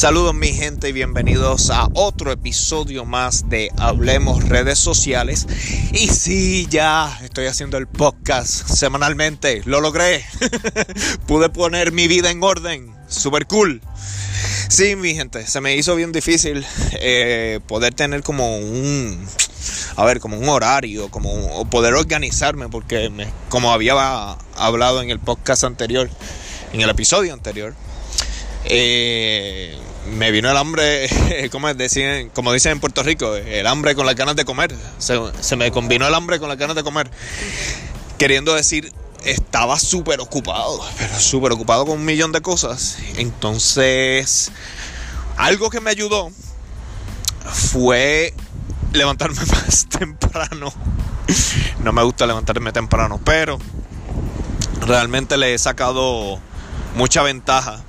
Saludos mi gente y bienvenidos a otro episodio más de Hablemos redes sociales. Y sí, ya estoy haciendo el podcast semanalmente, lo logré. Pude poner mi vida en orden, super cool. Sí, mi gente, se me hizo bien difícil eh, poder tener como un, a ver, como un horario, como poder organizarme, porque como había hablado en el podcast anterior, en el episodio anterior, eh, me vino el hambre, como dicen, como dicen en Puerto Rico, el hambre con las ganas de comer. Se, me combinó el hambre con las ganas de comer. Queriendo decir, estaba súper ocupado, pero súper ocupado con un millón de cosas. Entonces, algo que me ayudó fue levantarme más temprano. No me gusta levantarme temprano, pero realmente le he sacado mucha ventaja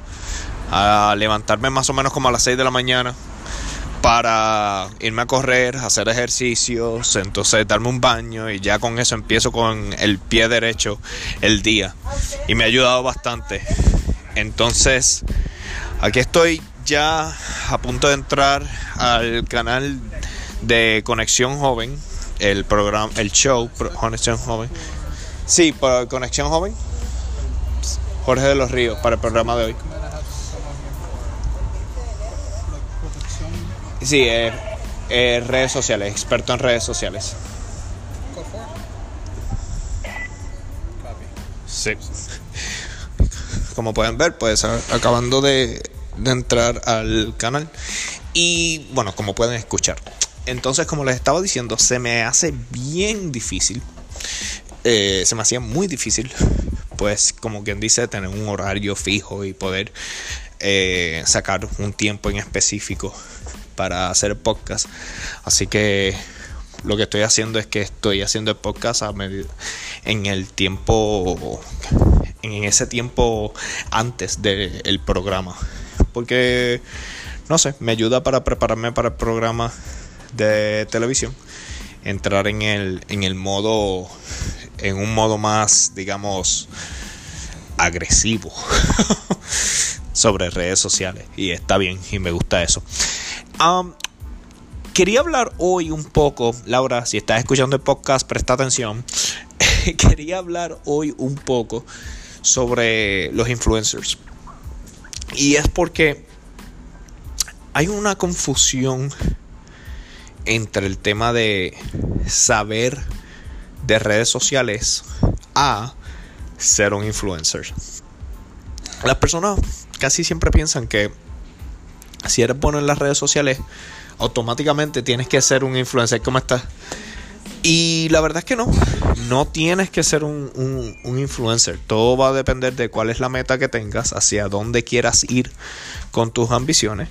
a levantarme más o menos como a las 6 de la mañana para irme a correr, hacer ejercicios, entonces darme un baño y ya con eso empiezo con el pie derecho el día. Y me ha ayudado bastante. Entonces, aquí estoy ya a punto de entrar al canal de Conexión Joven, el programa, el show Conexión Joven. Sí, Conexión Joven. Jorge de los Ríos para el programa de hoy. Sí, eh, redes sociales, experto en redes sociales. Sí. Como pueden ver, pues acabando de, entrar al canal. Y bueno, como pueden escuchar. Entonces, como les estaba diciendo, se me hace bien difícil. Eh, se me hacía muy difícil. Pues, como quien dice, tener un horario fijo y poder eh, sacar un tiempo en específico para hacer podcast. Así que lo que estoy haciendo es que estoy haciendo el podcast en el tiempo, en ese tiempo antes del programa. Porque, no sé, me ayuda para prepararme para el programa de televisión. Entrar en el, en el modo, en un modo más, digamos, agresivo sobre redes sociales. Y está bien, y me gusta eso quería hablar hoy un poco, Laura, si estás escuchando el podcast, presta atención. quería hablar hoy un poco sobre los influencers. Y es porque hay una confusión entre el tema de saber de redes sociales a ser un influencer. Las personas casi siempre piensan que si eres bueno en las redes sociales, automáticamente tienes que ser un influencer. ¿Cómo estás? Y la verdad es que no, no tienes que ser un, influencer. Todo va a depender de cuál es la meta que tengas, hacia dónde quieras ir con tus ambiciones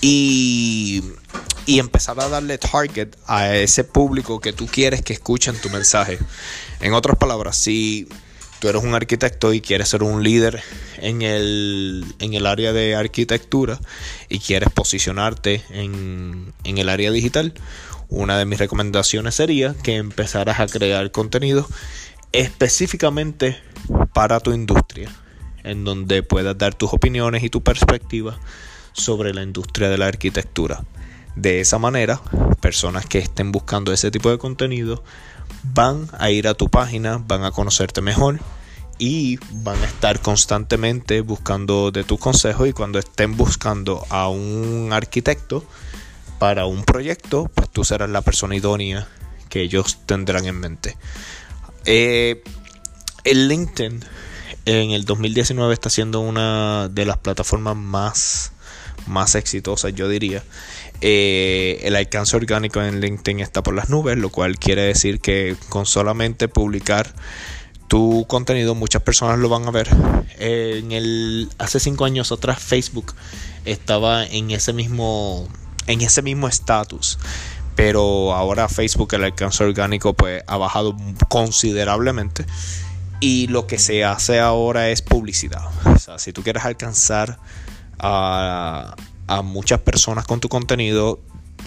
y, y empezar a darle target a ese público que tú quieres que escuchen tu mensaje. En otras palabras, si tú eres un arquitecto y quieres ser un líder en el, en el área de arquitectura y quieres posicionarte en, en el área digital, una de mis recomendaciones sería que empezaras a crear contenido específicamente para tu industria, en donde puedas dar tus opiniones y tu perspectiva sobre la industria de la arquitectura. De esa manera, personas que estén buscando ese tipo de contenido van a ir a tu página, van a conocerte mejor y van a estar constantemente buscando de tus consejos y cuando estén buscando a un arquitecto para un proyecto, pues tú serás la persona idónea que ellos tendrán en mente. Eh, el LinkedIn en el 2019 está siendo una de las plataformas más, más exitosas, yo diría. Eh, el alcance orgánico en LinkedIn está por las nubes, lo cual quiere decir que con solamente publicar tu contenido muchas personas lo van a ver. En el hace cinco años atrás Facebook estaba en ese mismo en ese mismo estatus, pero ahora Facebook el alcance orgánico pues ha bajado considerablemente y lo que se hace ahora es publicidad. O sea, si tú quieres alcanzar a muchas personas con tu contenido,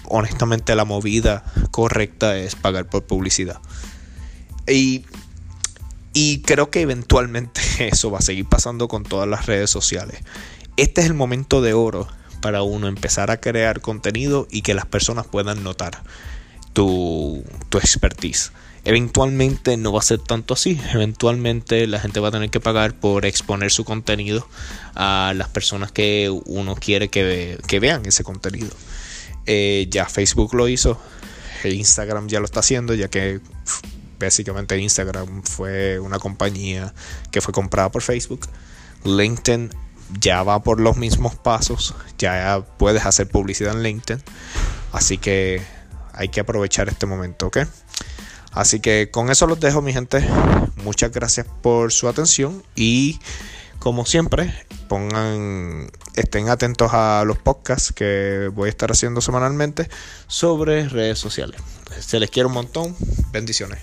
honestamente la movida correcta es pagar por publicidad. Y, y creo que eventualmente eso va a seguir pasando con todas las redes sociales. Este es el momento de oro para uno empezar a crear contenido y que las personas puedan notar tu, tu expertise. Eventualmente no va a ser tanto así. Eventualmente la gente va a tener que pagar por exponer su contenido a las personas que uno quiere que, vean ese contenido. Eh, ya Facebook lo hizo. Instagram ya lo está haciendo, ya que básicamente Instagram fue una compañía que fue comprada por Facebook. LinkedIn ya va por los mismos pasos. Ya puedes hacer publicidad en LinkedIn. Así que hay que aprovechar este momento, ¿ok? Así que con eso los dejo, mi gente. Muchas gracias por su atención y como siempre, pongan estén atentos a los podcasts que voy a estar haciendo semanalmente sobre redes sociales. Se les quiere un montón. Bendiciones.